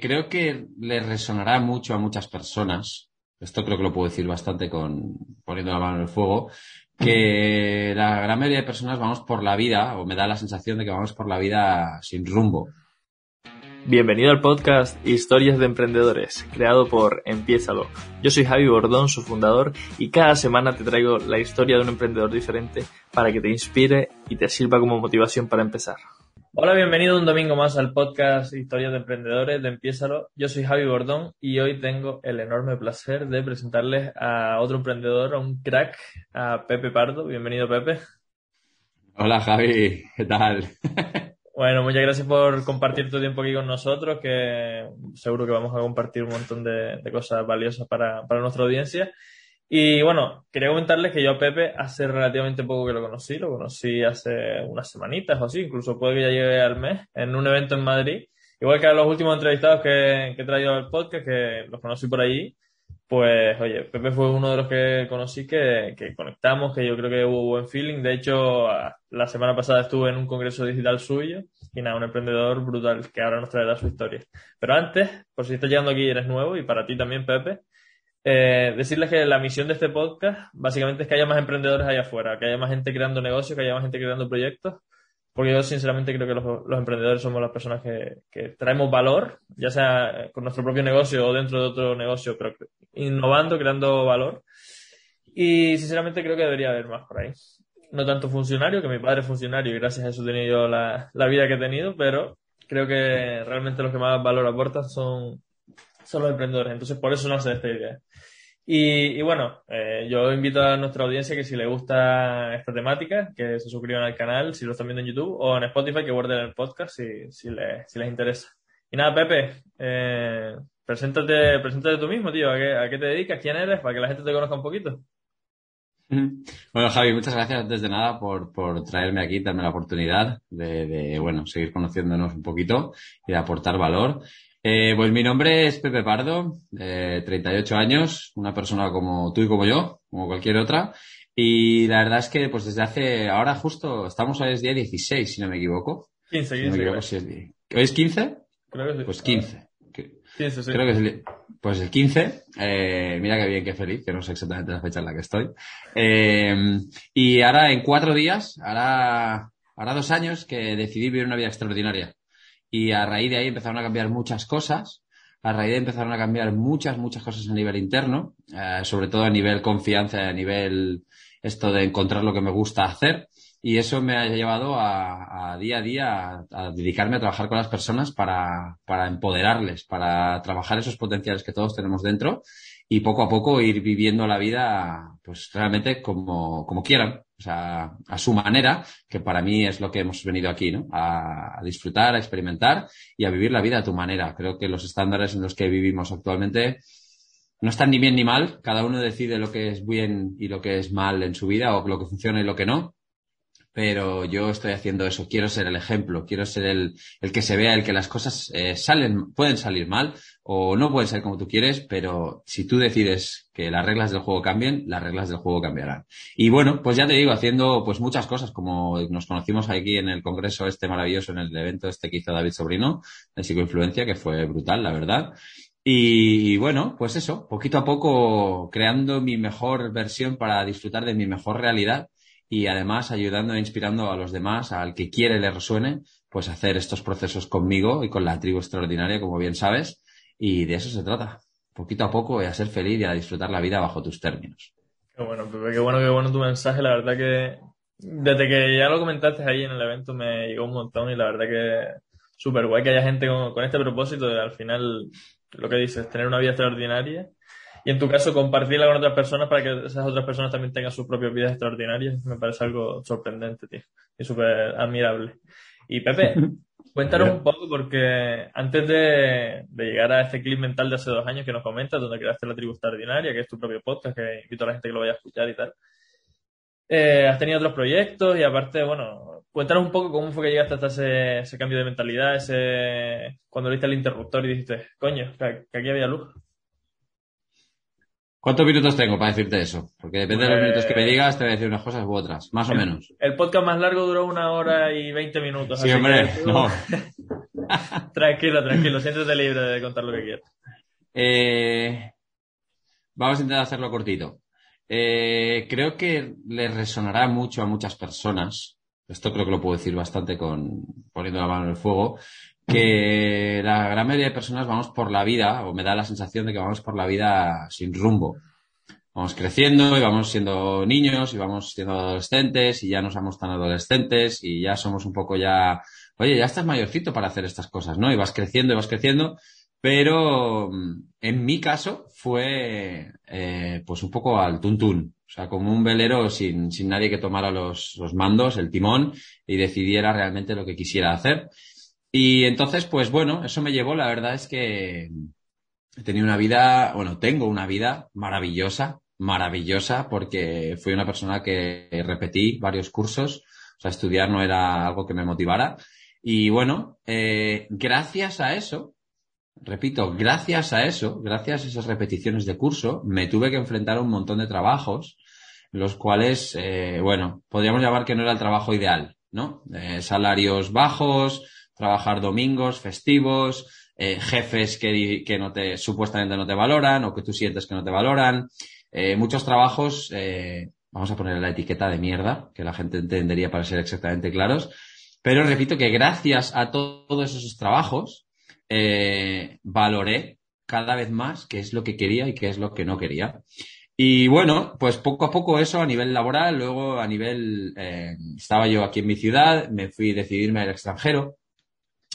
creo que le resonará mucho a muchas personas. Esto creo que lo puedo decir bastante con poniendo la mano en el fuego. Que la gran mayoría de personas vamos por la vida, o me da la sensación de que vamos por la vida sin rumbo. Bienvenido al podcast Historias de Emprendedores, creado por Empiézalo. Yo soy Javi Bordón, su fundador, y cada semana te traigo la historia de un emprendedor diferente para que te inspire y te sirva como motivación para empezar. Hola, bienvenido un domingo más al podcast Historias de Emprendedores de Empiézalo. Yo soy Javi Bordón y hoy tengo el enorme placer de presentarles a otro emprendedor, a un crack, a Pepe Pardo. Bienvenido, Pepe. Hola, Javi, ¿qué tal? Bueno, muchas gracias por compartir tu tiempo aquí con nosotros, que seguro que vamos a compartir un montón de, cosas valiosas para, nuestra audiencia. Y bueno, quería comentarles que yo a Pepe hace relativamente poco que lo conocí, lo conocí hace unas semanitas o así, incluso puede que ya llegue al mes, en un evento en Madrid. Igual que a los últimos entrevistados que, que he traído al podcast, que los conocí por allí, pues, oye, Pepe fue uno de los que conocí que, que, conectamos, que yo creo que hubo buen feeling. De hecho, la semana pasada estuve en un congreso digital suyo y nada, un emprendedor brutal que ahora nos traerá su historia. Pero antes, por si estás llegando aquí y eres nuevo, y para ti también, Pepe, eh, decirles que la misión de este podcast básicamente es que haya más emprendedores allá afuera, que haya más gente creando negocios, que haya más gente creando proyectos porque yo sinceramente creo que los, emprendedores somos las personas que, traemos valor, ya sea con nuestro propio negocio o dentro de otro negocio, pero innovando, creando valor. Y sinceramente creo que debería haber más por ahí. No tanto funcionario, que mi padre es funcionario y gracias a eso he tenido la, la vida que he tenido, pero creo que realmente los que más valor aportan son, son los emprendedores. Entonces por eso nace esta idea. Y, bueno, eh, yo invito a nuestra audiencia que si le gusta esta temática, que se suscriban al canal, si lo están viendo en YouTube, o en Spotify, que guarden el podcast si, si, les, si les interesa. Y nada, Pepe, eh, preséntate, preséntate tú mismo, tío. ¿A qué, ¿A qué te dedicas? ¿Quién eres? Para que la gente te conozca un poquito. Bueno, Javi, muchas gracias antes de nada por, por traerme aquí, darme la oportunidad de, de, bueno, seguir conociéndonos un poquito y de aportar valor. Eh, pues mi nombre es Pepe Pardo, eh, 38 años, una persona como tú y como yo, como cualquier otra. Y la verdad es que pues desde hace, ahora justo, estamos hoy es día 16, si no me equivoco. 15, 15. No me si es, ¿Hoy es 15? Creo que sí. Pues 15. 15, sí. Creo que es el, pues el 15. Eh, mira qué bien, qué feliz, que no sé exactamente la fecha en la que estoy. Eh, y ahora en cuatro días, ahora, ahora dos años que decidí vivir una vida extraordinaria. Y a raíz de ahí empezaron a cambiar muchas cosas. A raíz de empezaron a cambiar muchas, muchas cosas a nivel interno, eh, sobre todo a nivel confianza, a nivel esto de encontrar lo que me gusta hacer. Y eso me ha llevado a, día a día a, dedicarme a trabajar con las personas para, para empoderarles, para trabajar esos potenciales que todos tenemos dentro y poco a poco ir viviendo la vida, pues realmente como, como quieran o sea, a su manera, que para mí es lo que hemos venido aquí, ¿no? A, disfrutar, a experimentar y a vivir la vida a tu manera. Creo que los estándares en los que vivimos actualmente no están ni bien ni mal. Cada uno decide lo que es bien y lo que es mal en su vida o lo que funciona y lo que no pero yo estoy haciendo eso. Quiero ser el ejemplo, quiero ser el, el que se vea, el que las cosas eh, salen, pueden salir mal o no pueden ser como tú quieres, pero si tú decides que las reglas del juego cambien, las reglas del juego cambiarán. Y bueno, pues ya te digo, haciendo pues muchas cosas, como nos conocimos aquí en el congreso este maravilloso, en el evento este que hizo David Sobrino, de psicoinfluencia, que fue brutal, la verdad. Y bueno, pues eso, poquito a poco creando mi mejor versión para disfrutar de mi mejor realidad y además ayudando e inspirando a los demás, al que quiere le resuene, pues hacer estos procesos conmigo y con la tribu extraordinaria, como bien sabes, y de eso se trata, poquito a poco y a ser feliz y a disfrutar la vida bajo tus términos. Qué bueno, Pepe, qué bueno, qué bueno tu mensaje, la verdad que desde que ya lo comentaste ahí en el evento me llegó un montón y la verdad que súper guay que haya gente con, con este propósito de al final, lo que dices, tener una vida extraordinaria y en tu caso compartirla con otras personas para que esas otras personas también tengan sus propias vidas extraordinarias, me parece algo sorprendente, tío, y súper admirable. Y Pepe, cuéntanos un poco porque antes de, llegar a este clip mental de hace dos años que nos comentas, donde creaste la tribu extraordinaria, que es tu propio podcast, que invito a la gente que lo vaya a escuchar y tal, eh, has tenido otros proyectos y aparte, bueno, cuéntanos un poco cómo fue que llegaste hasta ese, ese cambio de mentalidad, ese cuando viste el interruptor y dijiste, coño, que aquí había luz. ¿Cuántos minutos tengo para decirte eso? Porque depende de los minutos que me pues digas, te voy a decir unas cosas u otras, más o menos. El podcast más largo duró una hora y veinte minutos. Sí, hombre, no. tranquilo, tranquilo, siéntete libre de contar lo que quieras. Eh, vamos a intentar hacerlo cortito. Eh, creo que le resonará mucho a muchas personas, esto creo que lo puedo decir bastante con poniendo la mano en el fuego, que la gran mayoría de personas vamos por la vida, o me da la sensación de que vamos por la vida sin rumbo. Vamos creciendo y vamos siendo niños y vamos siendo adolescentes y ya no somos tan adolescentes y ya somos un poco ya, oye, ya estás mayorcito para hacer estas cosas, ¿no? Y vas creciendo y vas creciendo pero mm, en mi caso fue eh, pues un poco al tuntún, o sea, como un velero sin, sin nadie que tomara los, los, mandos, el timón y decidiera realmente lo que quisiera hacer. Y entonces, pues bueno, eso me llevó, la verdad es que he tenido una vida, bueno, tengo una vida maravillosa, maravillosa, porque fui una persona que repetí varios cursos, o sea, estudiar no era algo que me motivara. Y bueno, eh, gracias a eso, repito, gracias a eso, gracias a esas repeticiones de curso, me tuve que enfrentar a un montón de trabajos, los cuales, eh, bueno, podríamos llamar que no era el trabajo ideal, ¿no? Eh, salarios bajos, trabajar domingos, festivos, eh, jefes que, que no te, supuestamente no te valoran o que tú sientes que no te valoran, muchos trabajos, vamos a poner la etiqueta de mierda, que la gente entendería para ser exactamente claros, pero repito que gracias a todos esos trabajos, eh, valoré cada vez más qué es lo que quería y qué es lo que no quería. Y bueno, pues poco a poco eso a nivel laboral, luego a nivel, eh, estaba yo aquí en mi ciudad, me fui a decidirme al extranjero,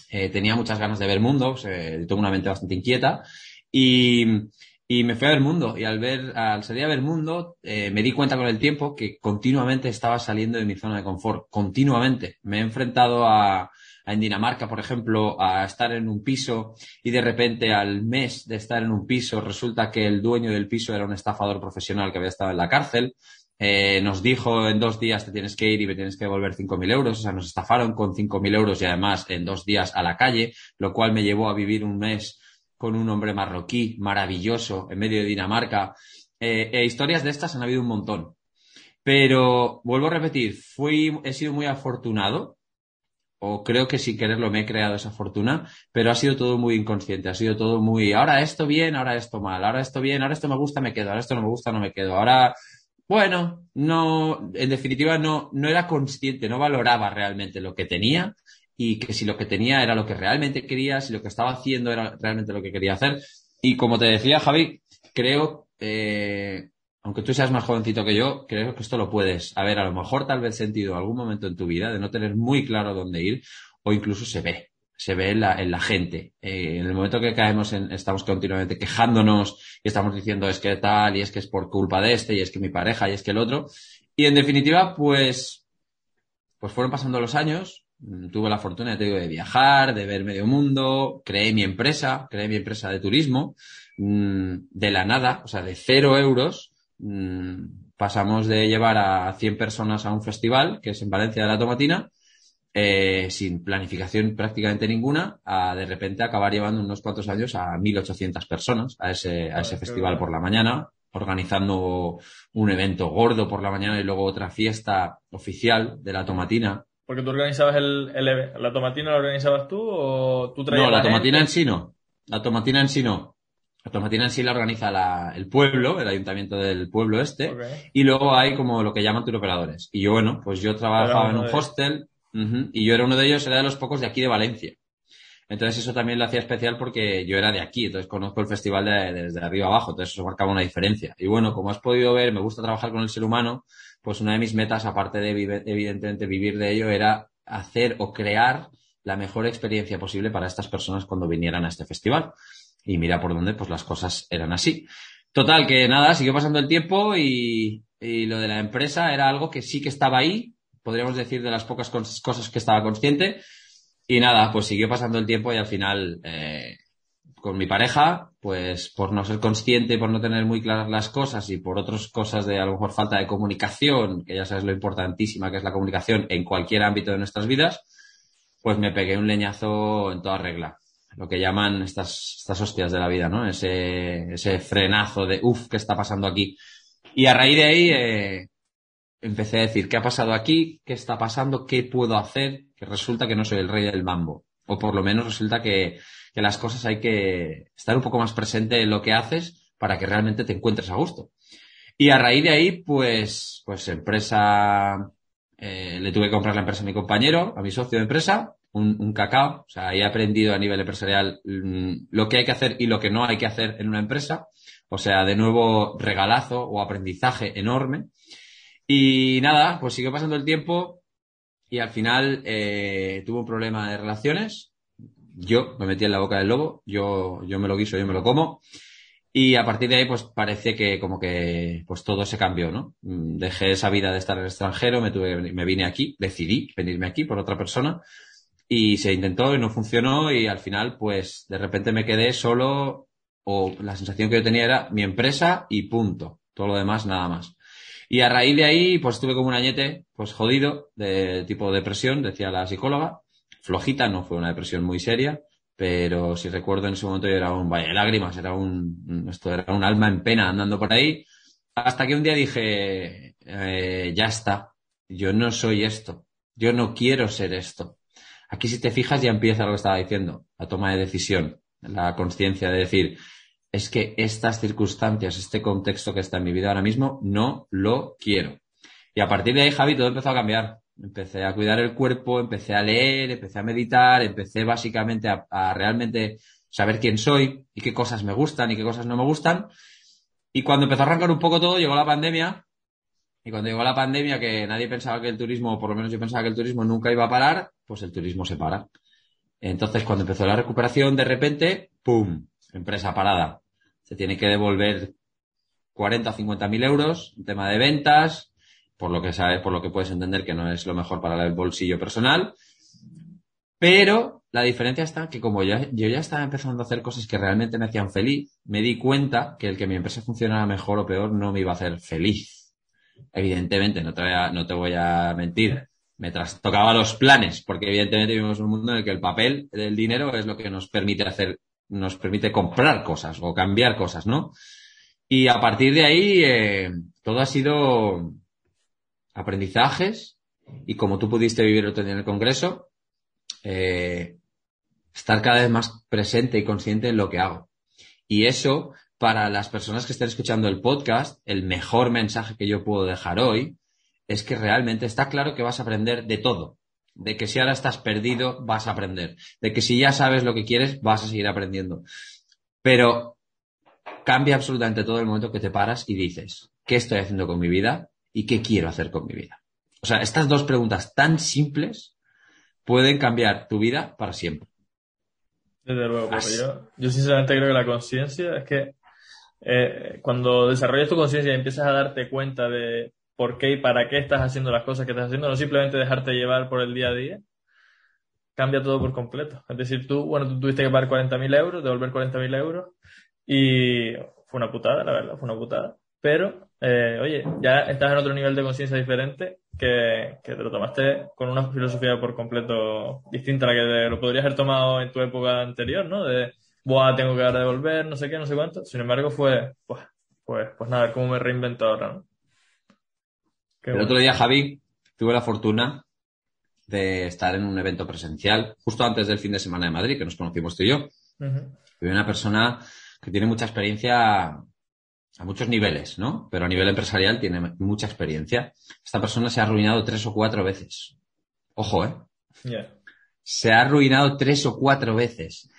eh, tenía muchas ganas de ver mundo, tengo una mente bastante inquieta y, y, me fui a ver mundo y al ver, al salir a ver mundo, me di cuenta con el tiempo que continuamente estaba saliendo de mi zona de confort, continuamente. Me he enfrentado a, en Dinamarca, por ejemplo, a estar en un piso y de repente al mes de estar en un piso resulta que el dueño del piso era un estafador profesional que había estado en la cárcel. Eh, nos dijo en dos días te tienes que ir y me tienes que devolver 5.000 euros. O sea, nos estafaron con 5.000 euros y además en dos días a la calle, lo cual me llevó a vivir un mes con un hombre marroquí maravilloso en medio de Dinamarca. Eh, e historias de estas han habido un montón. Pero vuelvo a repetir, fui, he sido muy afortunado o creo que sin quererlo me he creado esa fortuna, pero ha sido todo muy inconsciente, ha sido todo muy, ahora esto bien, ahora esto mal, ahora esto bien, ahora esto me gusta, me quedo, ahora esto no me gusta, no me quedo, ahora, bueno, no, en definitiva no, no era consciente, no valoraba realmente lo que tenía y que si lo que tenía era lo que realmente quería, si lo que estaba haciendo era realmente lo que quería hacer. Y como te decía, Javi, creo, eh, aunque tú seas más jovencito que yo, creo que esto lo puedes haber a lo mejor tal vez sentido en algún momento en tu vida de no tener muy claro dónde ir o incluso se ve, se ve en la, en la gente. Eh, en el momento que caemos en, estamos continuamente quejándonos y estamos diciendo es que tal y es que es por culpa de este y es que mi pareja y es que el otro. Y en definitiva, pues, pues fueron pasando los años, mm, tuve la fortuna, te digo, de viajar, de ver medio mundo, creé mi empresa, creé mi empresa de turismo, mm, de la nada, o sea, de cero euros, Mm, pasamos de llevar a 100 personas a un festival, que es en Valencia de la Tomatina, eh, sin planificación prácticamente ninguna, a de repente acabar llevando unos cuantos años a 1.800 personas a ese, a ese festival por la mañana, organizando un evento gordo por la mañana y luego otra fiesta oficial de la Tomatina. Porque tú organizabas el, el ¿La Tomatina la organizabas tú o tú traías No, la, Tomatina en sí no. La Tomatina en sí no. La tomatina en sí la organiza el pueblo, el ayuntamiento del pueblo este, y luego hay como lo que llaman turoperadores. Y yo, bueno, pues yo trabajaba en un hostel y yo era uno de ellos, era de los pocos de aquí de Valencia. Entonces eso también lo hacía especial porque yo era de aquí, entonces conozco el festival desde arriba abajo, entonces eso marcaba una diferencia. Y bueno, como has podido ver, me gusta trabajar con el ser humano, pues una de mis metas, aparte de evidentemente vivir de ello, era hacer o crear la mejor experiencia posible para estas personas cuando vinieran a este festival y mira por dónde, pues las cosas eran así. Total, que nada, siguió pasando el tiempo y, lo de la empresa era algo que sí que estaba ahí, podríamos decir de las pocas cosas que estaba consciente. Y nada, pues siguió pasando el tiempo y al final, eh, con mi pareja, pues por no ser consciente, por no tener muy claras las cosas y por otras cosas de a lo mejor falta de comunicación, que ya sabes lo importantísima que es la comunicación en cualquier ámbito de nuestras vidas, pues me pegué un leñazo en toda regla lo que llaman estas, estas hostias de la vida, ¿no? Ese, ese frenazo de, uff, ¿qué está pasando aquí? Y a raíz de ahí eh, empecé a decir, ¿qué ha pasado aquí? ¿Qué está pasando? ¿Qué puedo hacer? Que resulta que no soy el rey del mambo. O por lo menos resulta que, que las cosas hay que estar un poco más presente en lo que haces para que realmente te encuentres a gusto. Y a raíz de ahí, pues, pues empresa, eh, le tuve que comprar la empresa a mi compañero, a mi socio de empresa, un, un, cacao. O sea, ahí he aprendido a nivel empresarial mm, lo que hay que hacer y lo que no hay que hacer en una empresa. O sea, de nuevo, regalazo o aprendizaje enorme. Y nada, pues siguió pasando el tiempo y al final eh, tuve un problema de relaciones. Yo me metí en la boca del lobo, yo, yo me lo guiso, yo me lo como. Y a partir de ahí, pues parece que como que pues todo se cambió, ¿no? Mm, dejé esa vida de estar en el extranjero, me tuve, me vine aquí, decidí venirme aquí por otra persona y se intentó y no funcionó y al final, pues de repente me quedé solo o la sensación que yo tenía era mi empresa y punto. Todo lo demás, nada más. Y a raíz de ahí, pues estuve como un añete, pues jodido, de tipo depresión, decía la psicóloga. Flojita, no fue una depresión muy seria, pero si recuerdo en ese momento yo era un valle de lágrimas, era un, esto era un alma en pena andando por ahí. Hasta que un día dije, eh, ya está, yo no soy esto, yo no quiero ser esto. Aquí si te fijas ya empieza lo que estaba diciendo, la toma de decisión, la conciencia de decir, es que estas circunstancias, este contexto que está en mi vida ahora mismo, no lo quiero. Y a partir de ahí, Javi, todo empezó a cambiar. Empecé a cuidar el cuerpo, empecé a leer, empecé a meditar, empecé básicamente a, realmente saber quién soy y qué cosas me gustan y qué cosas no me gustan. Y cuando empezó a arrancar un poco todo, llegó la pandemia. Y cuando llegó la pandemia, que nadie pensaba que el turismo, o por lo menos yo pensaba que el turismo nunca iba a parar, pues el turismo se para. Entonces, cuando empezó la recuperación, de repente, ¡pum! Empresa parada se tiene que devolver 40 o 50 mil euros, un tema de ventas, por lo que sabes, por lo que puedes entender que no es lo mejor para el bolsillo personal. Pero la diferencia está que como yo, yo ya estaba empezando a hacer cosas que realmente me hacían feliz, me di cuenta que el que mi empresa funcionara mejor o peor no me iba a hacer feliz. Evidentemente, no te voy a, no te voy a mentir. Me trastocaba los planes, porque evidentemente vivimos un mundo en el que el papel del dinero es lo que nos permite hacer nos permite comprar cosas o cambiar cosas, ¿no? Y a partir de ahí, eh, todo ha sido aprendizajes y como tú pudiste vivir otro día en el Congreso, eh, estar cada vez más presente y consciente en lo que hago. Y eso, para las personas que estén escuchando el podcast, el mejor mensaje que yo puedo dejar hoy es que realmente está claro que vas a aprender de todo de que si ahora estás perdido, vas a aprender, de que si ya sabes lo que quieres, vas a seguir aprendiendo. Pero cambia absolutamente todo el momento que te paras y dices, ¿qué estoy haciendo con mi vida y qué quiero hacer con mi vida? O sea, estas dos preguntas tan simples pueden cambiar tu vida para siempre. Desde luego, yo, yo sinceramente creo que la conciencia es que eh, cuando desarrollas tu conciencia y empiezas a darte cuenta de por qué y para qué estás haciendo las cosas que estás haciendo, no simplemente dejarte llevar por el día a día, cambia todo por completo. Es decir, tú, bueno, tú tuviste que pagar 40.000 euros, devolver 40.000 euros, y fue una putada, la verdad, fue una putada. Pero, eh, oye, ya estás en otro nivel de conciencia diferente que, que, te lo tomaste con una filosofía por completo distinta a la que lo podrías haber tomado en tu época anterior, ¿no? De, buah, tengo que devolver, no sé qué, no sé cuánto. Sin embargo, fue, pues, pues, pues nada, cómo me reinvento ahora, ¿no? El otro día, Javi, tuve la fortuna de estar en un evento presencial justo antes del fin de semana de Madrid, que nos conocimos tú y yo. Uh una persona que tiene mucha experiencia a muchos niveles, ¿no? Pero a nivel empresarial tiene mucha experiencia. Esta persona se ha arruinado tres o cuatro veces. Ojo, ¿eh? Se ha arruinado tres o cuatro veces.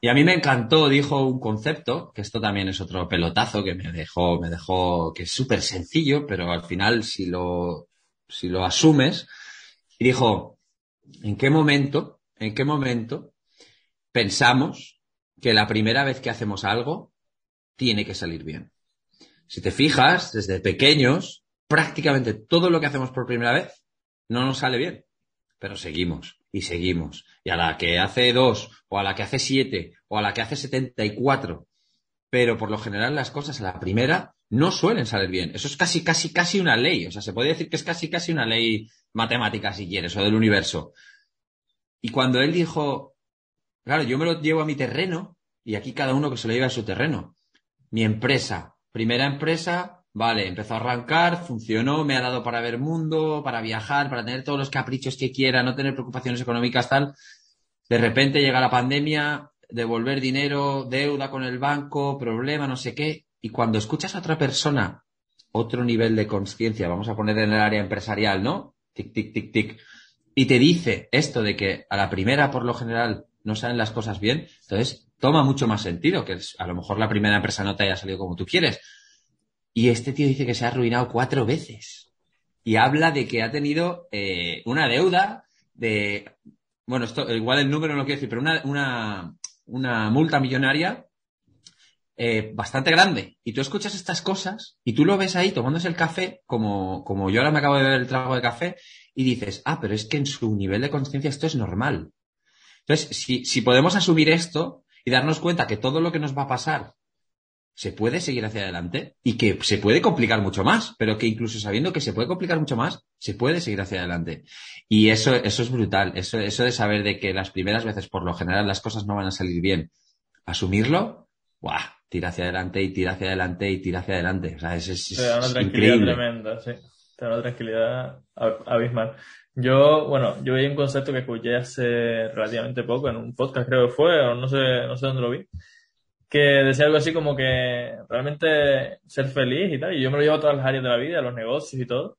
Y a mí me encantó, dijo un concepto, que esto también es otro pelotazo que me dejó, me dejó, que es súper sencillo, pero al final si lo, si lo asumes, y dijo, ¿en qué momento, en qué momento pensamos que la primera vez que hacemos algo tiene que salir bien? Si te fijas, desde pequeños, prácticamente todo lo que hacemos por primera vez no nos sale bien, pero seguimos y seguimos. Y a la que hace dos, o a la que hace siete, o a la que hace setenta y cuatro. Pero por lo general las cosas a la primera no suelen salir bien. Eso es casi, casi, casi una ley. O sea, se puede decir que es casi, casi una ley matemática, si quieres, o del universo. Y cuando él dijo, claro, yo me lo llevo a mi terreno, y aquí cada uno que se lo lleve a su terreno. Mi empresa, primera empresa, Vale, empezó a arrancar, funcionó, me ha dado para ver mundo, para viajar, para tener todos los caprichos que quiera, no tener preocupaciones económicas, tal. De repente llega la pandemia, devolver dinero, deuda con el banco, problema, no sé qué. Y cuando escuchas a otra persona, otro nivel de conciencia, vamos a poner en el área empresarial, ¿no? Tic, tic, tic, tic. Y te dice esto de que a la primera, por lo general, no salen las cosas bien, entonces toma mucho más sentido, que a lo mejor la primera empresa no te haya salido como tú quieres. Y este tío dice que se ha arruinado cuatro veces. Y habla de que ha tenido eh, una deuda de, bueno, esto, igual el número no lo quiero decir, pero una, una, multa millonaria eh, bastante grande. Y tú escuchas estas cosas y tú lo ves ahí tomándose el café, como, como yo ahora me acabo de beber el trago de café, y dices, ah, pero es que en su nivel de conciencia esto es normal. Entonces, si, si podemos asumir esto y darnos cuenta que todo lo que nos va a pasar se puede seguir hacia adelante y que se puede complicar mucho más, pero que incluso sabiendo que se puede complicar mucho más, se puede seguir hacia adelante. Y eso, eso es brutal, eso, eso de saber de que las primeras veces, por lo general, las cosas no van a salir bien, asumirlo, ¡guau! Tira hacia adelante y tira hacia adelante y tira hacia adelante. O sea, es, es, Te da una tranquilidad tremenda, sí. Te da una tranquilidad abismal. Yo, bueno, yo vi un concepto que escuché hace relativamente poco en un podcast, creo que fue, o no sé, no sé dónde lo vi, que decía algo así como que realmente ser feliz y tal, y yo me lo llevo a todas las áreas de la vida, a los negocios y todo,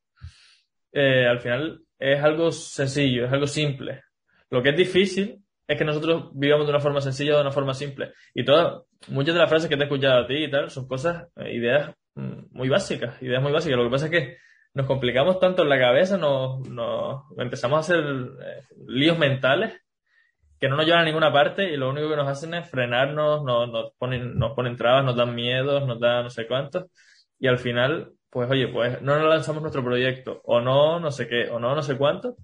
eh, al final es algo sencillo, es algo simple. Lo que es difícil es que nosotros vivamos de una forma sencilla, de una forma simple. Y todas, muchas de las frases que te he escuchado a ti y tal, son cosas, eh, ideas mm, muy básicas, ideas muy básicas. Lo que pasa es que nos complicamos tanto en la cabeza, nos, nos empezamos a hacer eh, líos mentales que no nos llevan a ninguna parte y lo único que nos hacen es frenarnos, nos, nos, ponen, nos ponen trabas, nos dan miedos, nos dan no sé cuántos. Y al final, pues oye, pues no nos lanzamos nuestro proyecto, o no, no sé qué, o no, no sé cuánto.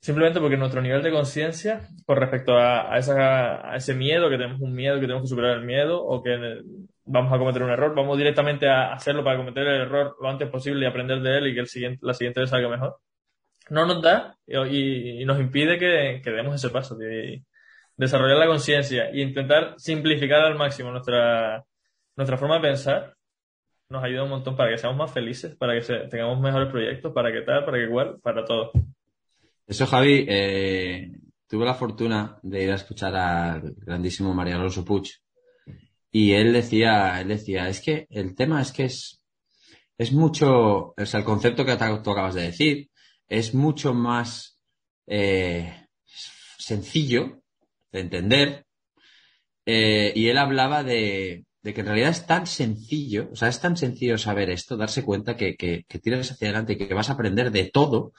Simplemente porque nuestro nivel de conciencia con respecto a, a, esa, a ese miedo, que tenemos un miedo, que tenemos que superar el miedo, o que vamos a cometer un error, vamos directamente a hacerlo para cometer el error lo antes posible y aprender de él y que el siguiente, la siguiente vez salga mejor no nos da y, nos impide que, demos ese paso de desarrollar la conciencia e intentar simplificar al máximo nuestra, nuestra forma de pensar nos ayuda un montón para que seamos más felices, para que tengamos mejores proyectos, para que tal, para que igual, para todo. Eso, Javi, eh, tuve la fortuna de ir a escuchar al grandísimo María Alonso Puig y él decía, él decía, es que el tema es que es, es mucho, o sea, el concepto que tú acabas de decir, es mucho más eh, sencillo de entender. Eh, y él hablaba de, que en realidad es tan sencillo, o sea, es tan sencillo saber esto, darse cuenta que, que, tiras hacia adelante y que vas a aprender de todo.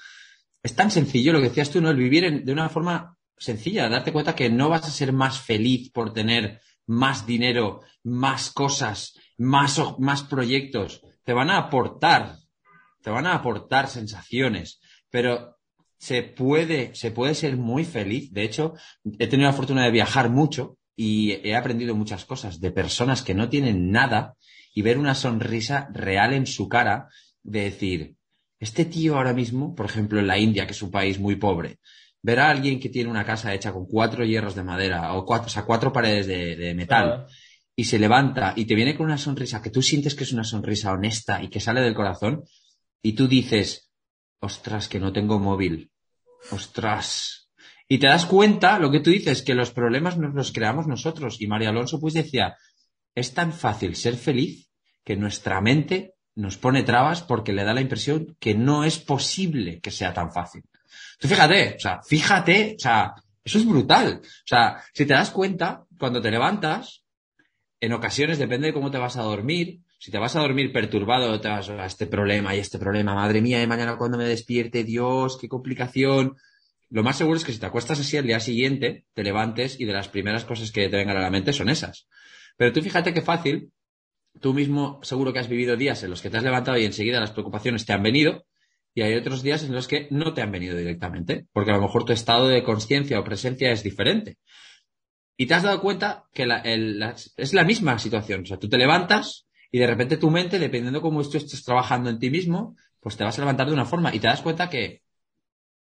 Es tan sencillo lo que decías tú, ¿no? El vivir de una forma sencilla, darte cuenta que no vas a ser más feliz por tener más dinero, más cosas, más, más proyectos. Te van a aportar, te van a aportar sensaciones, pero se puede, se puede ser muy feliz. De hecho, he tenido la fortuna de viajar mucho y he aprendido muchas cosas de personas que no tienen nada y ver una sonrisa real en su cara de decir, este tío ahora mismo, por ejemplo, en la India, que es un país muy pobre, ver a alguien que tiene una casa hecha con cuatro hierros de madera o cuatro, o sea, cuatro paredes de, metal y se levanta y te viene con una sonrisa que tú sientes que es una sonrisa honesta y que sale del corazón y tú dices, ostras, que no tengo móvil, ostras. Y te das cuenta, lo que tú dices, que los problemas nos los creamos nosotros. Y María Alonso pues decía, es tan fácil ser feliz que nuestra mente nos pone trabas porque le da la impresión que no es posible que sea tan fácil. Tú fíjate, o sea, fíjate, o sea, eso es brutal. O sea, si te das cuenta, cuando te levantas, en ocasiones, depende de cómo te vas a dormir, si te vas a dormir perturbado, te vas a este problema y este problema, madre mía, y mañana cuando me despierte, Dios, qué complicación. Lo más seguro es que si te acuestas así al día siguiente, te levantes y de las primeras cosas que te vengan a la mente son esas. Pero tú fíjate qué fácil, tú mismo seguro que has vivido días en los que te has levantado y enseguida las preocupaciones te han venido, y hay otros días en los que no te han venido directamente, porque a lo mejor tu estado de conciencia o presencia es diferente. Y te has dado cuenta que es la misma situación. O sea, tú te levantas, y de repente tu mente, dependiendo cómo tú estés trabajando en ti mismo, pues te vas a levantar de una forma y te das cuenta que,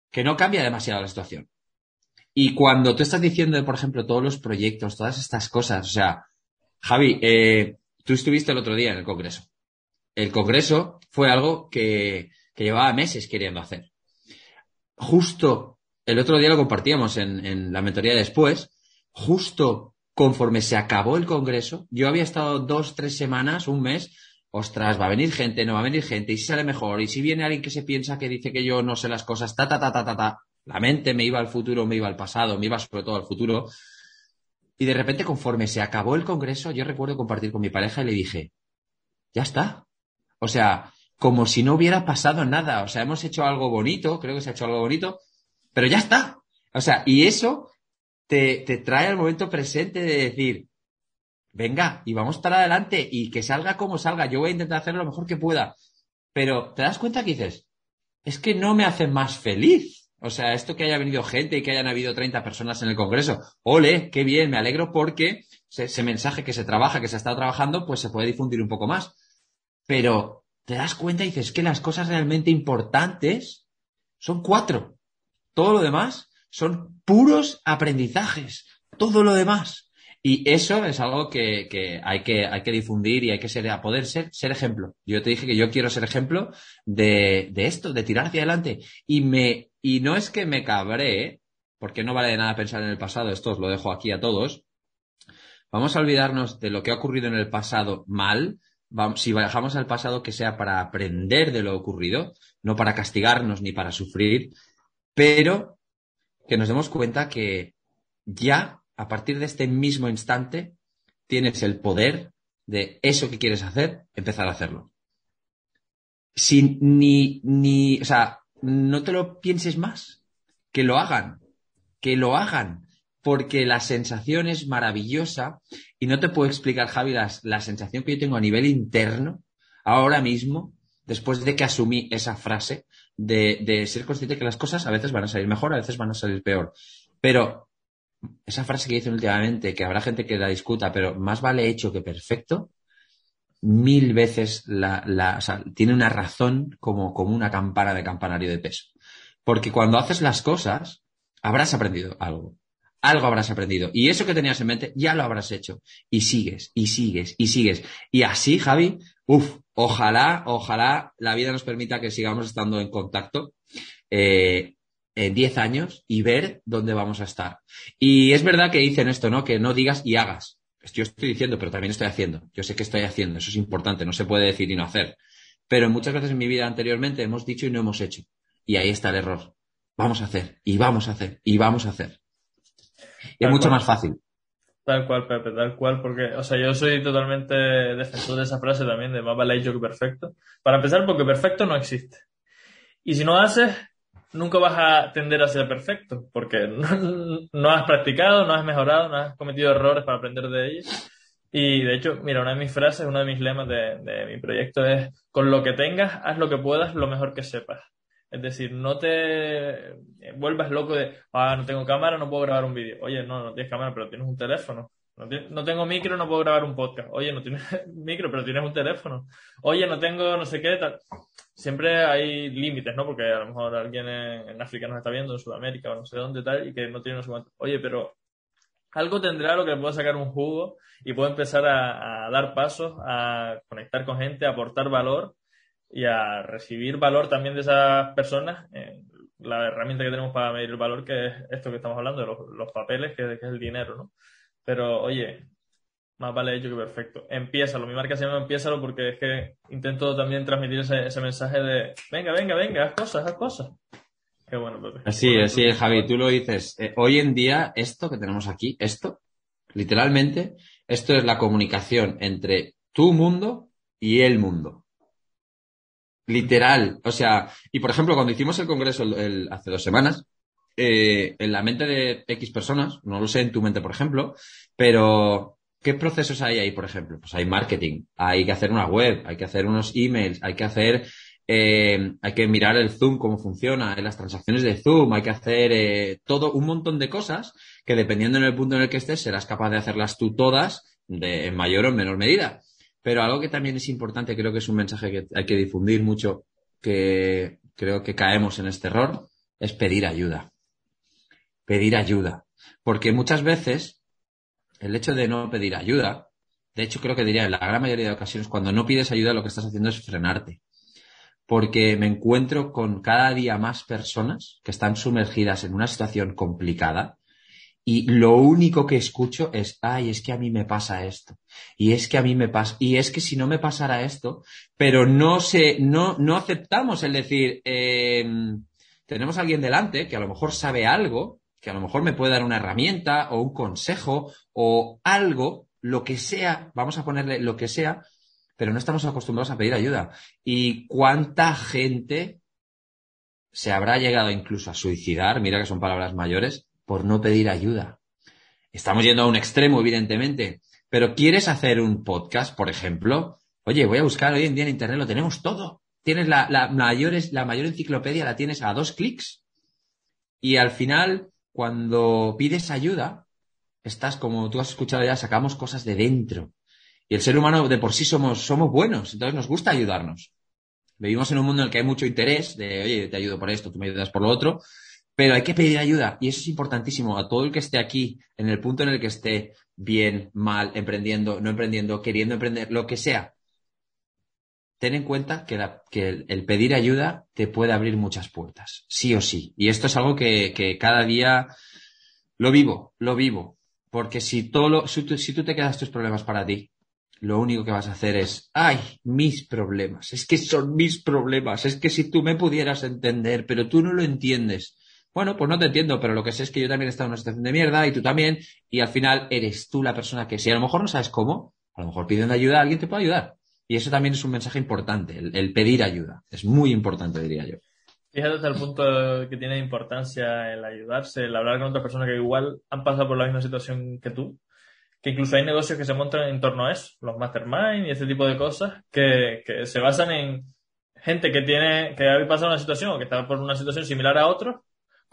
que no cambia demasiado la situación. Y cuando tú estás diciendo, por ejemplo, todos los proyectos, todas estas cosas, o sea, Javi, eh, tú estuviste el otro día en el Congreso. El Congreso fue algo que, que llevaba meses queriendo hacer. Justo el otro día lo compartíamos en, en la mentoría después, justo conforme se acabó el congreso, yo había estado dos, tres semanas, un mes, ostras, va a venir gente, no va a venir gente, y si sale mejor, y si viene alguien que se piensa que dice que yo no sé las cosas, ta, ta, ta, ta, ta, ta. La mente me iba al futuro, me iba al pasado, me iba sobre todo al futuro. Y de repente, conforme se acabó el congreso, yo recuerdo compartir con mi pareja y le dije, ya está. O sea, como si no hubiera pasado nada. O sea, hemos hecho algo bonito, creo que se ha hecho algo bonito, pero ya está. O sea, y eso te, trae al momento presente de decir, venga, y vamos para adelante y que salga como salga. Yo voy a intentar hacer lo mejor que pueda. Pero te das cuenta que dices, es que no me hace más feliz. O sea, esto que haya venido gente y que hayan habido 30 personas en el Congreso. Ole, qué bien, me alegro porque ese mensaje que se trabaja, que se está trabajando, pues se puede difundir un poco más. Pero te das cuenta y dices que las cosas realmente importantes son cuatro. Todo lo demás son puros aprendizajes. Todo lo demás. Y eso es algo que, que, hay que hay que difundir y hay que ser, a poder ser, ser ejemplo. Yo te dije que yo quiero ser ejemplo de, de esto, de tirar hacia adelante. Y me, y no es que me cabré, porque no vale de nada pensar en el pasado, esto os lo dejo aquí a todos. Vamos a olvidarnos de lo que ha ocurrido en el pasado mal. Si bajamos al pasado, que sea para aprender de lo ocurrido, no para castigarnos ni para sufrir, pero que nos demos cuenta que ya a partir de este mismo instante, tienes el poder de eso que quieres hacer, empezar a hacerlo. Sin ni, ni, o sea, no te lo pienses más. Que lo hagan. Que lo hagan. Porque la sensación es maravillosa y no te puedo explicar, Javi, la, la sensación que yo tengo a nivel interno ahora mismo, después de que asumí esa frase, de, ser consciente que las cosas a veces van a salir mejor, a veces van a salir peor. Pero esa frase que dicen últimamente, que habrá gente que la discuta, pero más vale hecho que perfecto, mil veces la, tiene una razón como, como una campana de campanario de peso. Porque cuando haces las cosas, habrás aprendido algo. Algo habrás aprendido. Y eso que tenías en mente, ya lo habrás hecho. Y sigues, y sigues, y sigues. Y así, Javi, uff, ojalá, ojalá la vida nos permita que sigamos estando en contacto. Eh, en 10 años y ver dónde vamos a estar. Y es verdad que dicen esto, ¿no? Que no digas y hagas. Yo estoy diciendo, pero también estoy haciendo. Yo sé que estoy haciendo, eso es importante, no se puede decir y no hacer. Pero muchas veces en mi vida anteriormente hemos dicho y no hemos hecho. Y ahí está el error. Vamos a hacer, y vamos a hacer, y vamos a hacer. Y es mucho más fácil. Tal cual, Pepe, tal cual, porque, o sea, yo soy totalmente defensor de esa frase también, de más vale hecho que perfecto. Para empezar, porque perfecto no existe. Y si no haces, nunca vas a tender a ser perfecto, porque no, has practicado, no has mejorado, no has cometido errores para aprender de ellos. Y de hecho, mira, una de mis frases, uno de mis lemas de, de mi proyecto es, con lo que tengas, haz lo que puedas, lo mejor que sepas. Es decir, no te vuelvas loco de, ah, no tengo cámara, no puedo grabar un vídeo. Oye, no, no tienes cámara, pero tienes un teléfono. No, tengo micro, no puedo grabar un podcast. Oye, no tienes micro, pero tienes un teléfono. Oye, no tengo no sé qué, tal. Siempre hay límites, ¿no? Porque a lo mejor alguien en, África nos está viendo, en Sudamérica o no sé dónde tal, y que no tiene no sé cuánto. Oye, pero algo tendrá lo que pueda sacar un jugo y puedo empezar a, dar pasos, a conectar con gente, a aportar valor y a recibir valor también de esas personas. la herramienta que tenemos para medir el valor, que es esto que estamos hablando, los, papeles, que, que es el dinero, ¿no? Pero oye, más vale hecho que perfecto. Empiézalo. Mi marca se llama Empiézalo porque es que intento también transmitir ese, mensaje de venga, venga, venga, haz cosas, haz cosas. Qué bueno, Pepe. Así es, sí, Javi, tú lo dices. Eh, hoy en día, esto que tenemos aquí, esto, literalmente, esto es la comunicación entre tu mundo y el mundo. Literal. O sea, y por ejemplo, cuando hicimos el congreso hace dos semanas, eh, en la mente de X personas, no lo sé en tu mente, por ejemplo, pero ¿qué procesos hay ahí, por ejemplo? Pues hay marketing, hay que hacer una web, hay que hacer unos emails, hay que hacer, eh, hay que mirar el Zoom, cómo funciona, las transacciones de Zoom, hay que hacer eh, todo, un montón de cosas que dependiendo en el punto en el que estés, serás capaz de hacerlas tú todas de, en mayor o en menor medida. Pero algo que también es importante, creo que es un mensaje que hay que difundir mucho, que creo que caemos en este error, es pedir ayuda pedir ayuda. Porque muchas veces el hecho de no pedir ayuda, de hecho creo que diría en la gran mayoría de ocasiones, cuando no pides ayuda lo que estás haciendo es frenarte. porque me encuentro con cada día más personas que están sumergidas en una situación complicada y lo único que escucho es, ay, es que a mí me pasa esto. Y es que a mí me pasa, y es que si no me pasara esto, pero no se, no, no aceptamos el decir, em, tenemos a alguien delante que a lo mejor sabe algo, que a lo mejor me puede dar una herramienta o un consejo o algo, lo que sea, vamos a ponerle lo que sea, pero no estamos acostumbrados a pedir ayuda. ¿Y cuánta gente se habrá llegado incluso a suicidar? Mira que son palabras mayores por no pedir ayuda. Estamos yendo a un extremo, evidentemente, pero ¿quieres hacer un podcast, por ejemplo? Oye, voy a buscar hoy en día en Internet, lo tenemos todo. Tienes la, la, mayor, la mayor enciclopedia, la tienes a dos clics. Y al final, cuando pides ayuda, estás, como tú has escuchado ya, sacamos cosas de dentro. Y el ser humano de por sí somos, somos buenos, entonces nos gusta ayudarnos. Vivimos en un mundo en el que hay mucho interés de, oye, te ayudo por esto, tú me ayudas por lo otro, pero hay que pedir ayuda y eso es importantísimo a todo el que esté aquí, en el punto en el que esté bien, mal, emprendiendo, no emprendiendo, queriendo emprender, lo que sea. Ten en cuenta que, el, pedir ayuda te puede abrir muchas puertas, sí o sí. Y esto es algo que, cada día lo vivo, lo vivo. Porque si, todo si, tú, si tú te quedas tus problemas para ti, lo único que vas a hacer es, ay, mis problemas, es que son mis problemas, es que si tú me pudieras entender, pero tú no lo entiendes bueno, pues no te entiendo, pero lo que sé es que yo también he estado en una situación de mierda y tú también, y al final eres tú la persona que si a lo mejor no sabes cómo, a lo mejor pidiendo ayuda, alguien te puede ayudar. Y eso también es un mensaje importante, el, pedir ayuda. Es muy importante, diría yo. Fíjate hasta el punto que tiene importancia el ayudarse, el hablar con otras personas que igual han pasado por la misma situación que tú, que incluso hay negocios que se montan en torno a eso, los mastermind y ese tipo de cosas, que, se basan en gente que tiene, que ha pasado una situación o que está por una situación similar a otros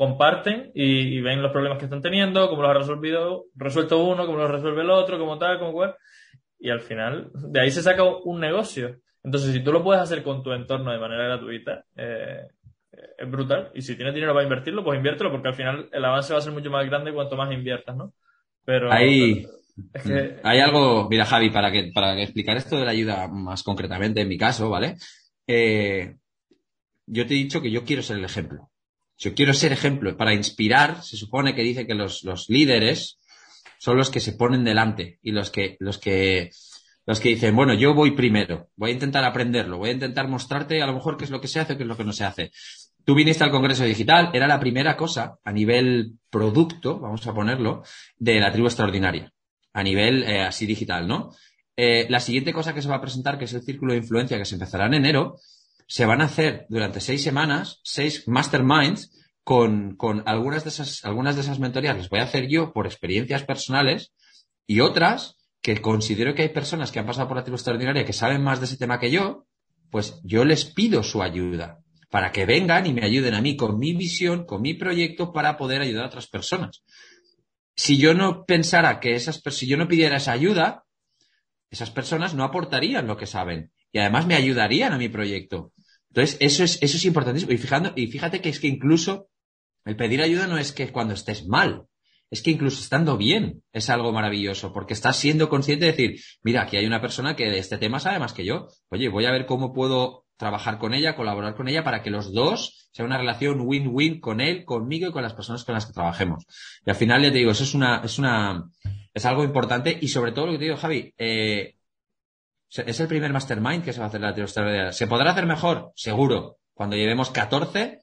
comparten y, ven los problemas que están teniendo, cómo los ha resolvido, resuelto uno, cómo los resuelve el otro, cómo tal, cómo cual. Y al final, de ahí se saca un negocio. Entonces, si tú lo puedes hacer con tu entorno de manera gratuita, eh, es brutal. Y si tienes dinero para invertirlo, pues inviértelo, porque al final el avance va a ser mucho más grande cuanto más inviertas, ¿no? Pero. Hay, hay algo, mira, Javi, para que, para explicar esto de la ayuda más concretamente en mi caso, ¿vale? Eh, yo te he dicho que yo quiero ser el ejemplo. Yo quiero ser ejemplo para inspirar. Se supone que dice que los, líderes son los que se ponen delante y los que, los que, los que dicen, bueno, yo voy primero, voy a intentar aprenderlo, voy a intentar mostrarte a lo mejor qué es lo que se hace, qué es lo que no se hace. Tú viniste al Congreso Digital, era la primera cosa a nivel producto, vamos a ponerlo, de la tribu extraordinaria, a nivel eh, así digital, ¿no? Eh, la siguiente cosa que se va a presentar, que es el círculo de influencia que se empezará en enero, se van a hacer durante seis semanas, seis masterminds con, con algunas, de esas, algunas de esas mentorías. Las voy a hacer yo por experiencias personales y otras que considero que hay personas que han pasado por la tribu extraordinaria que saben más de ese tema que yo, pues yo les pido su ayuda para que vengan y me ayuden a mí con mi visión, con mi proyecto para poder ayudar a otras personas. Si yo no pensara que esas, si yo no pidiera esa ayuda, esas personas no aportarían lo que saben y además me ayudarían a mi proyecto. Entonces, eso es, eso es importantísimo. Y, fijando, y fíjate que es que incluso el pedir ayuda no es que cuando estés mal, es que incluso estando bien es algo maravilloso, porque estás siendo consciente de decir, mira, aquí hay una persona que de este tema sabe más que yo. Oye, voy a ver cómo puedo trabajar con ella, colaborar con ella para que los dos sea una relación win-win con él, conmigo y con las personas con las que trabajemos. Y al final ya te digo, eso es una, es una, es algo importante y sobre todo lo que te digo, Javi, eh, es el primer mastermind que se va a hacer la teoría. ¿Se podrá hacer mejor? Seguro. Cuando llevemos 14,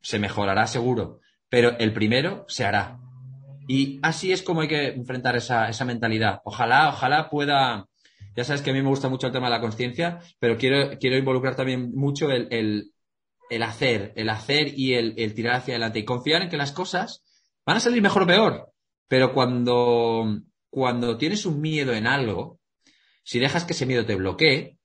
se mejorará seguro. Pero el primero se hará. Y así es como hay que enfrentar esa, esa mentalidad. Ojalá, ojalá pueda. Ya sabes que a mí me gusta mucho el tema de la conciencia, pero quiero, quiero involucrar también mucho el, el, el hacer, el hacer y el, el tirar hacia adelante y confiar en que las cosas van a salir mejor o peor. Pero cuando, cuando tienes un miedo en algo, si dejas que ese miedo te bloquee,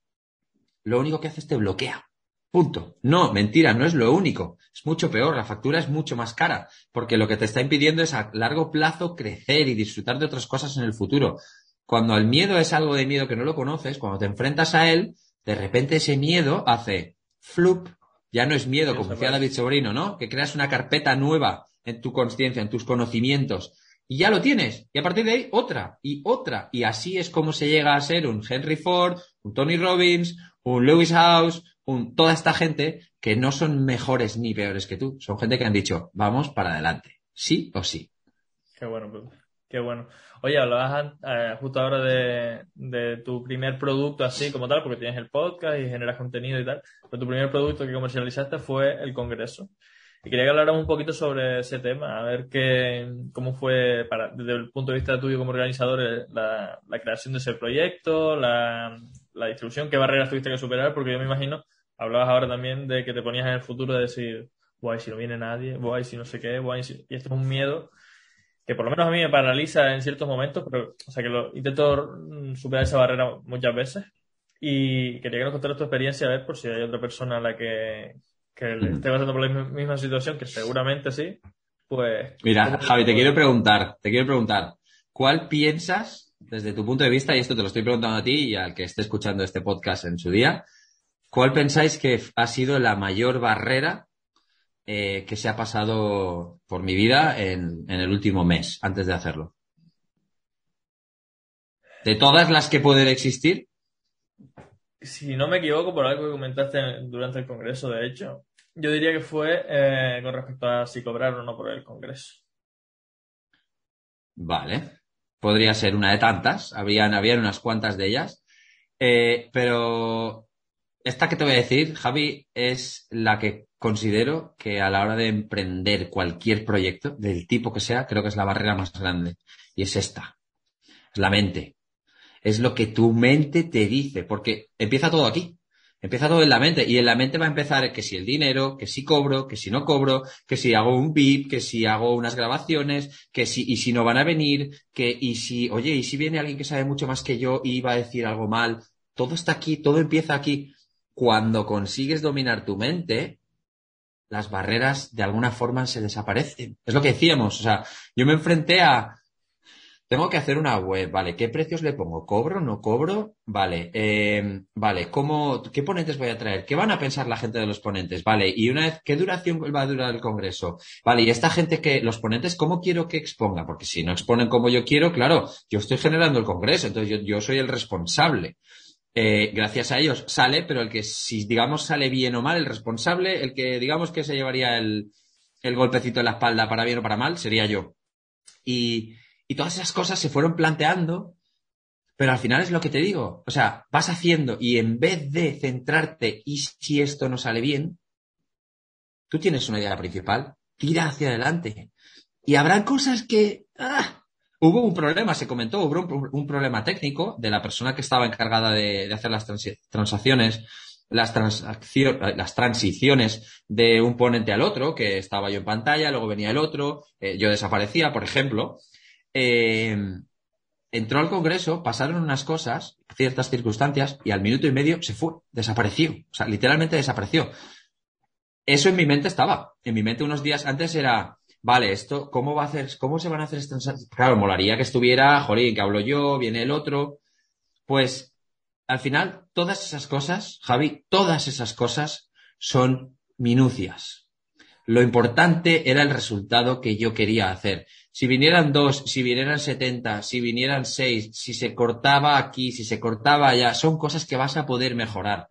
lo único que haces te bloquea. Punto. No, mentira, no es lo único. Es mucho peor, la factura es mucho más cara, porque lo que te está impidiendo es a largo plazo crecer y disfrutar de otras cosas en el futuro. Cuando el miedo es algo de miedo que no lo conoces, cuando te enfrentas a él, de repente ese miedo hace flup, ya no es miedo, como decía David Sobrino, ¿no? Que creas una carpeta nueva en tu conciencia, en tus conocimientos, y ya lo tienes. Y a partir de ahí, otra y otra. Y así es como se llega a ser un Henry Ford, un Tony Robbins, un Lewis House, toda esta gente que no son mejores ni peores que tú, son gente que han dicho, vamos para adelante, sí o sí. Qué bueno, qué bueno. Oye, hablabas eh, justo ahora de, de, tu primer producto así como tal, porque tienes el podcast y generas contenido y tal, pero tu primer producto que comercializaste fue el Congreso. Y quería que habláramos un poquito sobre ese tema, a ver qué, cómo fue, desde el punto de vista tuyo como organizador, eh, la, creación de ese proyecto, la, la distribución, qué barreras tuviste que superar, porque yo me imagino, hablabas ahora también de que te ponías en el futuro de decir, guay, si no viene nadie, guay, si no sé qué, guay, si... y esto es un miedo que por lo menos a mí me paraliza en ciertos momentos, pero, o sea, que lo intento superar esa barrera muchas veces. Y quería que nos contaras tu experiencia, a ver por si hay otra persona a la que, que le esté pasando por la misma situación, que seguramente sí, pues... Mira, Javi, te quiero preguntar, te quiero preguntar, ¿cuál piensas, desde tu punto de vista, y esto te lo estoy preguntando a ti y al que esté escuchando este podcast en su día, ¿cuál pensáis que ha sido la mayor barrera eh, que se ha pasado por mi vida en, en, el último mes, antes de hacerlo? De todas las que pueden existir. Si no me equivoco, por algo que comentaste durante el Congreso, de hecho, yo diría que fue eh, con respecto a si cobrar o no por el Congreso. Vale. Podría ser una de tantas. Habían, habían unas cuantas de ellas. Eh, pero esta que te voy a decir, Javi, es la que considero que a la hora de emprender cualquier proyecto, del tipo que sea, creo que es la barrera más grande. Y es esta. Es la mente. Es lo que tu mente te dice, porque empieza todo aquí. Empieza todo en la mente. Y en la mente va a empezar que si el dinero, que si cobro, que si no cobro, que si hago un VIP, que si hago unas grabaciones, que si, y si no van a venir, que, y si, oye, y si viene alguien que sabe mucho más que yo y va a decir algo mal. Todo está aquí, todo empieza aquí. Cuando consigues dominar tu mente, las barreras de alguna forma se desaparecen. Es lo que decíamos. O sea, yo me enfrenté a, tengo que hacer una web, vale, ¿qué precios le pongo? ¿Cobro? ¿No cobro? Vale, eh, vale, ¿cómo, qué ponentes voy a traer? ¿Qué van a pensar la gente de los ponentes? Vale, y una vez, ¿qué duración va a durar el congreso? Vale, y esta gente que, los ponentes, ¿cómo quiero que exponga? Porque si no exponen como yo quiero, claro, yo estoy generando el congreso, entonces yo, yo soy el responsable. Eh, gracias a ellos sale, pero el que si digamos sale bien o mal, el responsable, el que digamos que se llevaría el, el golpecito en la espalda para bien o para mal, sería yo. Y, y todas esas cosas se fueron planteando, pero al final es lo que te digo. O sea, vas haciendo y en vez de centrarte y si esto no sale bien, tú tienes una idea principal, tira hacia adelante. Y habrá cosas que... ¡ah! Hubo un problema, se comentó, hubo un, problema técnico de la persona que estaba encargada de, hacer las transacciones, las, las transiciones de un ponente al otro, que estaba yo en pantalla, luego venía el otro, eh, yo desaparecía, por ejemplo. Eh, entró al Congreso, pasaron unas cosas, ciertas circunstancias, y al minuto y medio se fue, desapareció. O sea, literalmente desapareció. Eso en mi mente estaba. En mi mente unos días antes era, vale, esto, ¿cómo va a hacer, cómo se van a hacer estas Claro, molaría que estuviera, jolín, que hablo yo, viene el otro. Pues, al final, todas esas cosas, Javi, todas esas cosas son minucias. Lo importante era el resultado que yo quería hacer. Si vinieran dos, si vinieran setenta, si vinieran seis, si se cortaba aquí, si se cortaba allá, son cosas que vas a poder mejorar.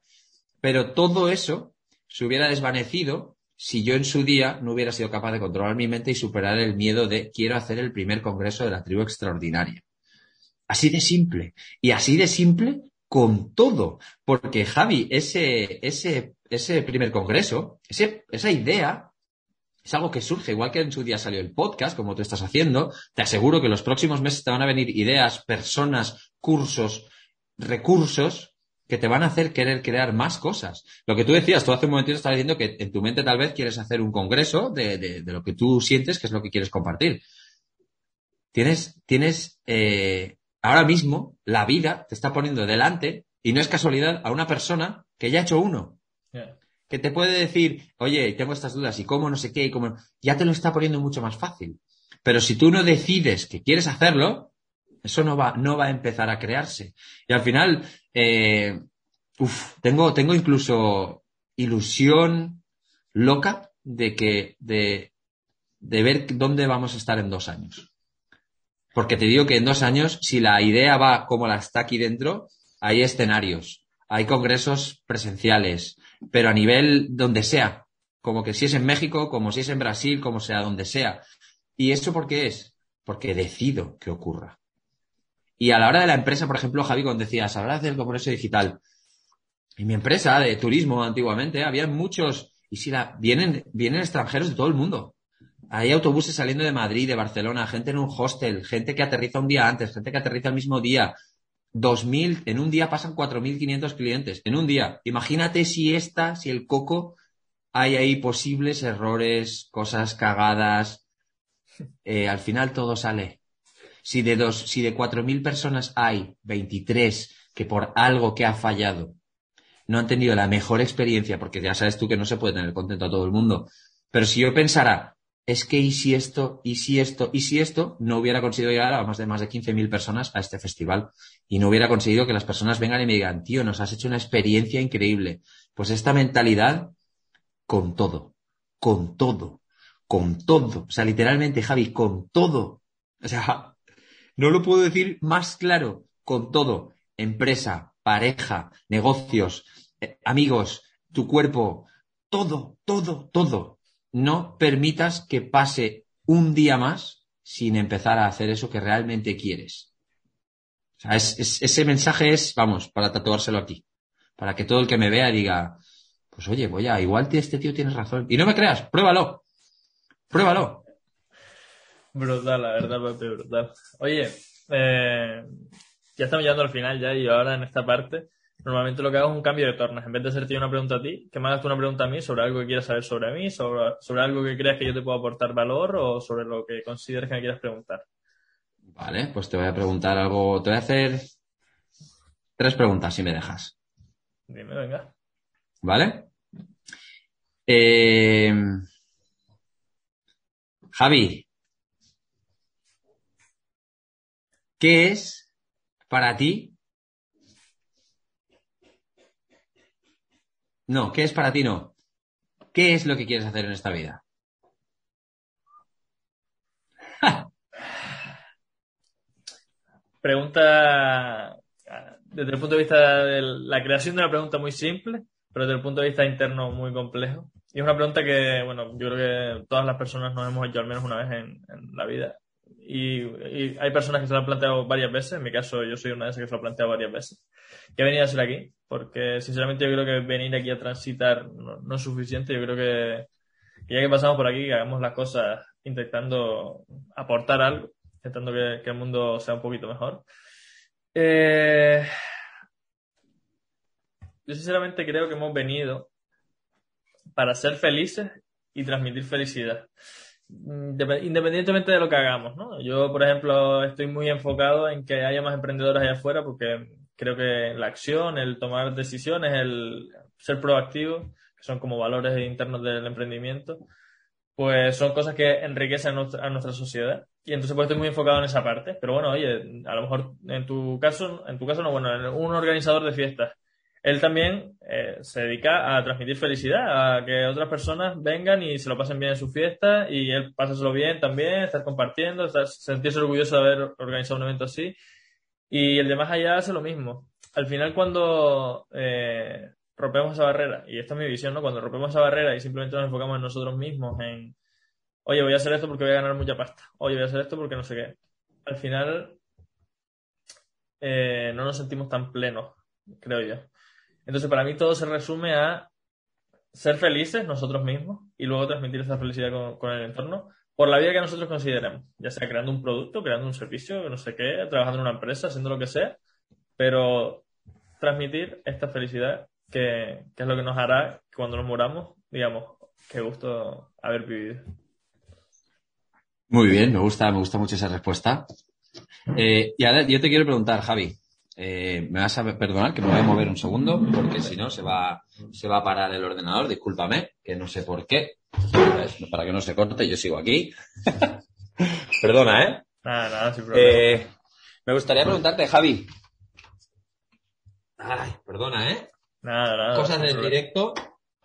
Pero todo eso se hubiera desvanecido si yo en su día no hubiera sido capaz de controlar mi mente y superar el miedo de quiero hacer el primer congreso de la tribu extraordinaria. Así de simple. Y así de simple con todo. Porque Javi, ese, ese, ese primer congreso, ese, esa idea, es algo que surge, igual que en su día salió el podcast, como tú estás haciendo. Te aseguro que los próximos meses te van a venir ideas, personas, cursos, recursos que te van a hacer querer crear más cosas. Lo que tú decías, tú hace un momentito estabas diciendo que en tu mente tal vez quieres hacer un congreso de, de, lo que tú sientes que es lo que quieres compartir. Tienes, tienes, eh, ahora mismo la vida te está poniendo delante, y no es casualidad, a una persona que ya ha hecho uno. Que te puede decir, oye, tengo estas dudas, y cómo no sé qué, y cómo. Ya te lo está poniendo mucho más fácil. Pero si tú no decides que quieres hacerlo, eso no va, no va a empezar a crearse. Y al final, eh, tengo, tengo incluso ilusión loca de que, de, de ver dónde vamos a estar en dos años. Porque te digo que en dos años, si la idea va como la está aquí dentro, hay escenarios, hay congresos presenciales, pero a nivel donde sea, como que si es en México, como si es en Brasil, como sea, donde sea. ¿Y eso por qué es? Porque decido que ocurra. Y a la hora de la empresa, por ejemplo, Javi, cuando decías, habrá hacer el congreso digital. En mi empresa de turismo antiguamente había muchos, y si la, vienen, vienen extranjeros de todo el mundo. Hay autobuses saliendo de Madrid, de Barcelona, gente en un hostel, gente que aterriza un día antes, gente que aterriza el mismo día. 2.000, en un día pasan 4.500 clientes, en un día. Imagínate si esta, si el coco, hay ahí posibles errores, cosas cagadas. Eh, al final todo sale. Si de dos, si de 4.000 personas hay 23 que por algo que ha fallado no han tenido la mejor experiencia, porque ya sabes tú que no se puede tener contento a todo el mundo, pero si yo pensara, es que y si esto, y si esto, y si esto, no hubiera conseguido llegar a más de más de 15.000 personas a este festival y no hubiera conseguido que las personas vengan y me digan, tío, nos has hecho una experiencia increíble. Pues esta mentalidad con todo, con todo, con todo. O sea, literalmente, Javi, con todo. O sea, no lo puedo decir más claro, con todo. Empresa, pareja, negocios, eh, amigos, tu cuerpo, todo, todo, todo no permitas que pase un día más sin empezar a hacer eso que realmente quieres. O sea, ese mensaje es, vamos, para tatuárselo aquí. Para que todo el que me vea diga, pues oye, voy a, igual este tío tiene razón. Y no me creas, pruébalo. Pruébalo. Brutal, la verdad, Pepe, brutal. Oye, eh, ya estamos llegando al final ya y ahora en esta parte Normalmente lo que hago es un cambio de tornas. En vez de hacerte una pregunta a ti, que me hagas tú una pregunta a mí sobre algo que quieras saber sobre mí, sobre, sobre algo que creas que yo te puedo aportar valor o sobre lo que consideres que me quieras preguntar. Vale, pues te voy a preguntar algo. Te voy a hacer tres preguntas si me dejas. Dime, venga. ¿Vale? Eh, Javi, ¿qué es para ti No, ¿qué es para ti no? ¿Qué es lo que quieres hacer en esta vida? Pregunta desde el punto de vista de la creación de una pregunta muy simple, pero desde el punto de vista interno muy complejo. Y es una pregunta que, bueno, yo creo que todas las personas nos hemos hecho al menos una vez en, la vida. Y, hay personas que se lo han planteado varias veces, en mi caso yo soy una de esas que se lo ha planteado varias veces. ¿Qué venía a ser aquí? porque sinceramente yo creo que venir aquí a transitar no, es suficiente. Yo creo que, ya que pasamos por aquí, que hagamos las cosas intentando aportar algo, intentando que, el mundo sea un poquito mejor. Eh, yo sinceramente creo que hemos venido para ser felices y transmitir felicidad. Independientemente de lo que hagamos, ¿no? Yo, por ejemplo, estoy muy enfocado en que haya más emprendedores allá afuera porque creo que la acción, el tomar decisiones, el ser proactivo, que son como valores internos del emprendimiento, pues son cosas que enriquecen a nuestra, sociedad. Y entonces pues estoy muy enfocado en esa parte. Pero bueno, oye, a lo mejor en tu caso, en tu caso no, bueno, un organizador de fiestas. Él también eh, se dedica a transmitir felicidad, a que otras personas vengan y se lo pasen bien en su fiesta y él pásaselo bien también, estar compartiendo, estar, sentirse orgulloso de haber organizado un evento así y el de más allá hace lo mismo. Al final, cuando eh, rompemos esa barrera, y esta es mi visión, ¿no? Cuando rompemos esa barrera y simplemente nos enfocamos en nosotros mismos, en, oye, voy a hacer esto porque voy a ganar mucha pasta, oye, voy a hacer esto porque no sé qué. Al final, eh, no nos sentimos tan plenos, creo yo. Entonces, para mí todo se resume a ser felices nosotros mismos y luego transmitir esa felicidad con, con el entorno por la vía que nosotros consideremos, ya sea creando un producto, creando un servicio, no sé qué, trabajando en una empresa, haciendo lo que sea, pero transmitir esta felicidad que, es lo que nos hará que cuando nos muramos, digamos, qué gusto haber vivido. Muy bien, me gusta, me gusta mucho esa respuesta. Eh, y ahora yo te quiero preguntar, Javi, eh, me vas a perdonar que me voy a mover un segundo, porque si no se va, se va a parar el ordenador, discúlpame, que no sé por qué. Para que no se corte, yo sigo aquí. Perdona, ¿eh? Nada, nada, sin problema. Eh, me gustaría preguntarte, Javi. Ay, perdona, ¿eh? Nada, nada. Cosas del directo.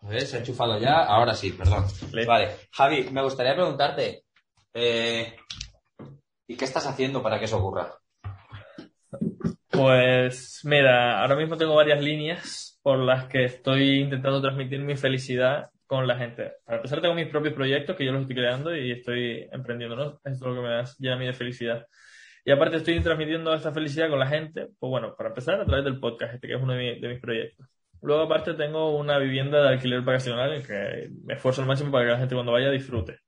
A ver, se ha enchufado ya. Ahora sí, perdón. Vale. Javi, me gustaría preguntarte. Eh, ¿Y qué estás haciendo para que eso ocurra? Pues mira, ahora mismo tengo varias líneas por las que estoy intentando transmitir mi felicidad con la gente. Para empezar, tengo mis propios proyectos que yo los estoy creando y estoy emprendiendo, ¿no? Esto es lo que me llena a mí de felicidad. Y aparte estoy transmitiendo esta felicidad con la gente, pues bueno, para empezar a través del podcast, este que es uno de, mis proyectos. Luego aparte tengo una vivienda de alquiler vacacional en que me esfuerzo al máximo para que la gente cuando vaya disfrute.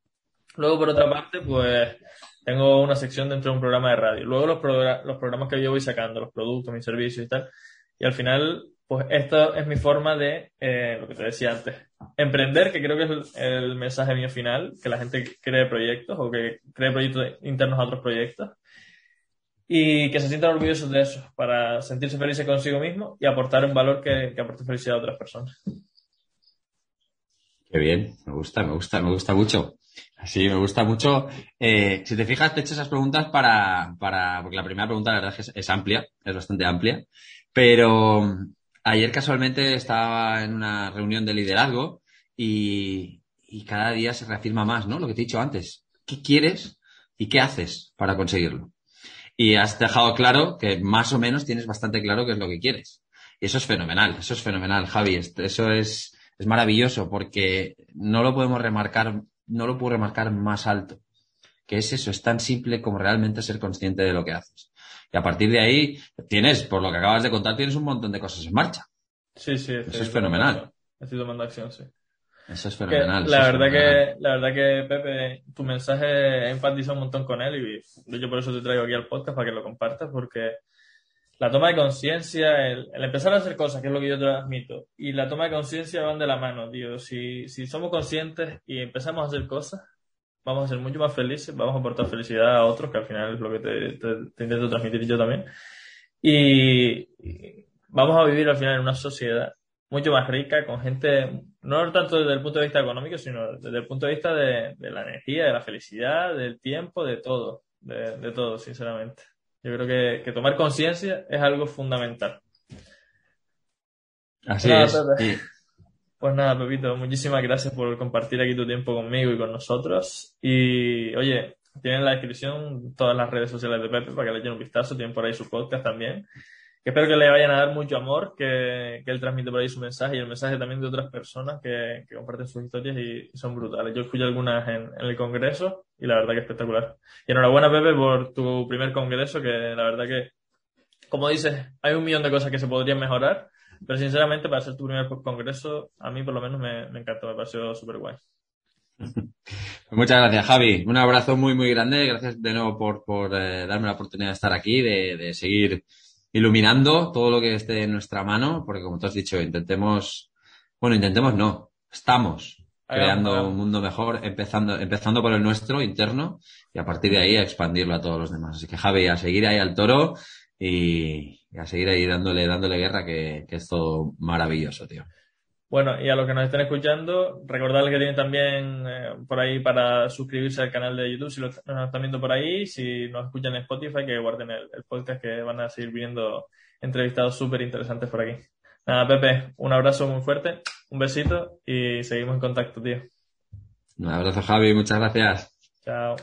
Luego por otra parte, pues tengo una sección dentro de un programa de radio. Luego los, los programas que yo voy sacando, los productos, mis servicios y tal. Y al final, pues esto es mi forma de, eh, lo que te decía antes, emprender, que creo que es el, el mensaje mío final, que la gente cree proyectos o que cree proyectos internos a otros proyectos y que se sientan orgullosos de eso, para sentirse felices consigo mismo y aportar un valor que, que aporte felicidad a otras personas. Qué bien, me gusta, me gusta, me gusta mucho. Sí, me gusta mucho. Eh, si te fijas, te he hecho esas preguntas para, para, porque la primera pregunta la verdad es que es, amplia, es bastante amplia, pero ayer casualmente estaba en una reunión de liderazgo y, y cada día se reafirma más, ¿no? Lo que te he dicho antes. ¿Qué quieres y qué haces para conseguirlo? y has dejado claro que más o menos tienes bastante claro qué es lo que quieres. Y eso es fenomenal, eso es fenomenal, Javi. Eso es, es maravilloso porque no lo podemos remarcar, no lo puedo remarcar más alto. Que es eso, es tan simple como realmente ser consciente de lo que haces. Y a partir de ahí tienes, por lo que acabas de contar, tienes un montón de cosas en marcha. Sí, sí. Eso es fenomenal. Estoy tomando acción, sí. Eso es fenomenal. la, verdad que, la verdad que, Pepe, tu mensaje empatiza un montón con él y yo por eso te traigo aquí al podcast para que lo compartas, porque la toma de conciencia, el, empezar a hacer cosas, que es lo que yo transmito, y la toma de conciencia van de la mano, tío. Si, si somos conscientes y empezamos a hacer cosas, vamos a ser mucho más felices, vamos a aportar felicidad a otros, que al final es lo que te, te, intento transmitir yo también. y vamos a vivir al final en una sociedad mucho más rica, con gente, no tanto desde el punto de vista económico, sino desde el punto de vista de, la energía, de la felicidad, del tiempo, de todo, de, todo, sinceramente. Yo creo que, tomar conciencia es algo fundamental. Así es. Pues nada, Pepito, muchísimas gracias por compartir aquí tu tiempo conmigo y con nosotros. Y oye, tienen en la descripción todas las redes sociales de Pepe para que le echen un vistazo, tienen por ahí su podcast también espero que le vayan a dar mucho amor, que, él transmite por ahí su mensaje y el mensaje también de otras personas que, comparten sus historias y, son brutales. Yo escuché algunas en, el congreso y la verdad que espectacular. Y enhorabuena, Pepe, por tu primer congreso, que la verdad que, como dices, hay un millón de cosas que se podrían mejorar, pero sinceramente para ser tu primer congreso, a mí por lo menos me, encantó, me pareció súper guay. Muchas gracias, Javi. Un abrazo muy, muy grande. Gracias de nuevo por, por eh, darme la oportunidad de estar aquí, de, de seguir iluminando todo lo que esté en nuestra mano, porque como tú has dicho, intentemos, bueno, intentemos no, estamos creando un mundo mejor, empezando, empezando por el nuestro interno y a partir de ahí a expandirlo a todos los demás. Así que Javi, a seguir ahí al toro y, a seguir ahí dándole, dándole guerra, que, que es todo maravilloso, tío. Bueno, y a los que nos estén escuchando, recordarles que tienen también eh, por ahí para suscribirse al canal de YouTube si lo, nos están viendo por ahí, si nos escuchan en Spotify, que guarden el, podcast que van a seguir viendo entrevistados súper interesantes por aquí. Nada, Pepe, un abrazo muy fuerte, un besito y seguimos en contacto, tío. Un abrazo, Javi, muchas gracias. Chao.